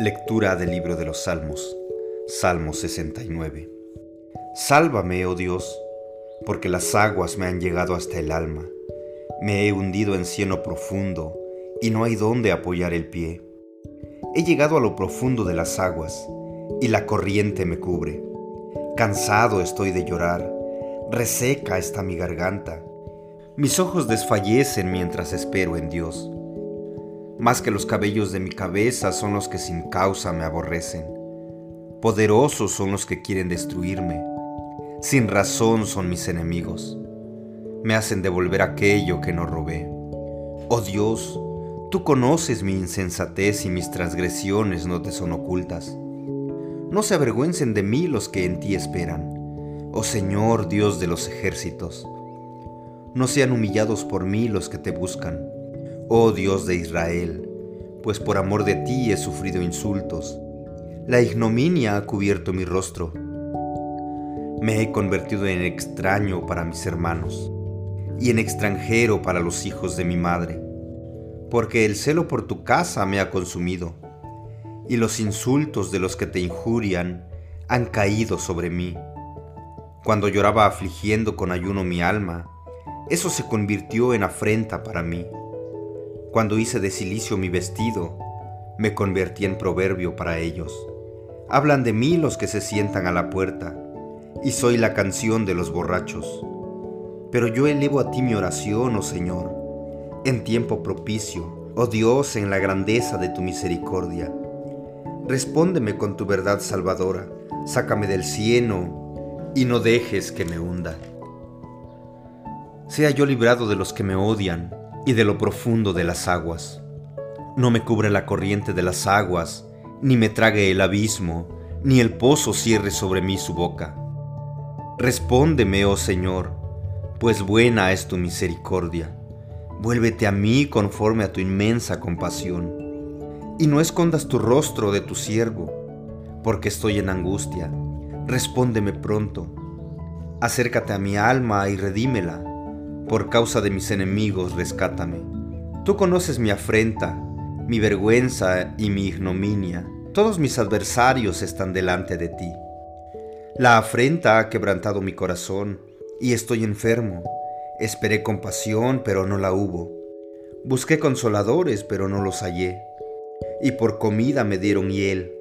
Lectura del libro de los Salmos, Salmo 69. Sálvame, oh Dios, porque las aguas me han llegado hasta el alma. Me he hundido en cieno profundo y no hay dónde apoyar el pie. He llegado a lo profundo de las aguas y la corriente me cubre. Cansado estoy de llorar, reseca está mi garganta. Mis ojos desfallecen mientras espero en Dios. Más que los cabellos de mi cabeza son los que sin causa me aborrecen. Poderosos son los que quieren destruirme. Sin razón son mis enemigos. Me hacen devolver aquello que no robé. Oh Dios, tú conoces mi insensatez y mis transgresiones no te son ocultas. No se avergüencen de mí los que en ti esperan. Oh Señor Dios de los ejércitos. No sean humillados por mí los que te buscan oh Dios de Israel, pues por amor de ti he sufrido insultos. La ignominia ha cubierto mi rostro. Me he convertido en extraño para mis hermanos y en extranjero para los hijos de mi madre, porque el celo por tu casa me ha consumido, y los insultos de los que te injurian han caído sobre mí. Cuando lloraba afligiendo con ayuno mi alma, eso se convirtió en afrenta para mí. Cuando hice de silicio mi vestido, me convertí en proverbio para ellos. Hablan de mí los que se sientan a la puerta, y soy la canción de los borrachos. Pero yo elevo a ti mi oración, oh Señor, en tiempo propicio, oh Dios, en la grandeza de tu misericordia. Respóndeme con tu verdad salvadora, sácame del cieno y no dejes que me hunda. Sea yo librado de los que me odian y de lo profundo de las aguas. No me cubre la corriente de las aguas, ni me trague el abismo, ni el pozo cierre sobre mí su boca. Respóndeme, oh Señor, pues buena es tu misericordia. Vuélvete a mí conforme a tu inmensa compasión, y no escondas tu rostro de tu siervo, porque estoy en angustia. Respóndeme pronto. Acércate a mi alma y redímela por causa de mis enemigos, rescátame. Tú conoces mi afrenta, mi vergüenza y mi ignominia. Todos mis adversarios están delante de ti. La afrenta ha quebrantado mi corazón y estoy enfermo. Esperé compasión, pero no la hubo. Busqué consoladores, pero no los hallé. Y por comida me dieron hiel,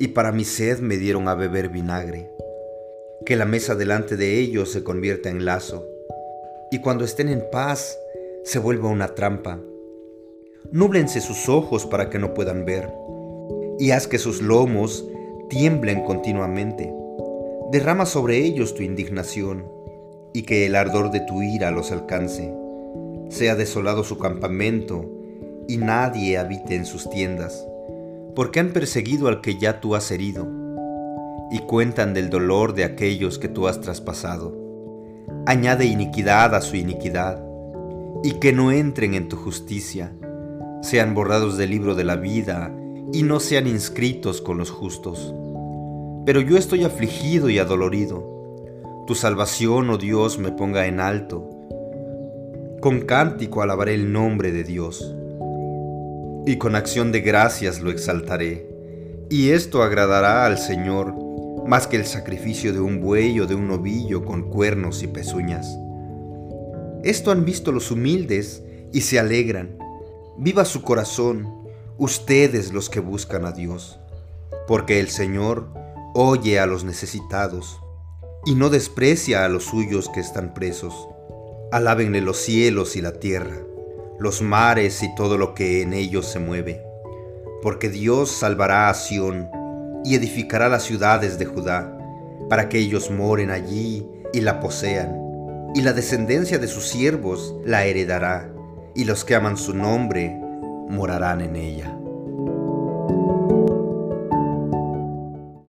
y para mi sed me dieron a beber vinagre. Que la mesa delante de ellos se convierta en lazo y cuando estén en paz se vuelva una trampa. Núblense sus ojos para que no puedan ver, y haz que sus lomos tiemblen continuamente. Derrama sobre ellos tu indignación, y que el ardor de tu ira los alcance. Sea desolado su campamento, y nadie habite en sus tiendas, porque han perseguido al que ya tú has herido, y cuentan del dolor de aquellos que tú has traspasado añade iniquidad a su iniquidad, y que no entren en tu justicia, sean borrados del libro de la vida, y no sean inscritos con los justos. Pero yo estoy afligido y adolorido. Tu salvación, oh Dios, me ponga en alto. Con cántico alabaré el nombre de Dios, y con acción de gracias lo exaltaré. Y esto agradará al Señor más que el sacrificio de un buey o de un novillo con cuernos y pezuñas. Esto han visto los humildes y se alegran. Viva su corazón, ustedes los que buscan a Dios, porque el Señor oye a los necesitados y no desprecia a los suyos que están presos. Alábenle los cielos y la tierra, los mares y todo lo que en ellos se mueve, porque Dios salvará a Sión y edificará las ciudades de Judá, para que ellos moren allí y la posean, y la descendencia de sus siervos la heredará, y los que aman su nombre morarán en ella.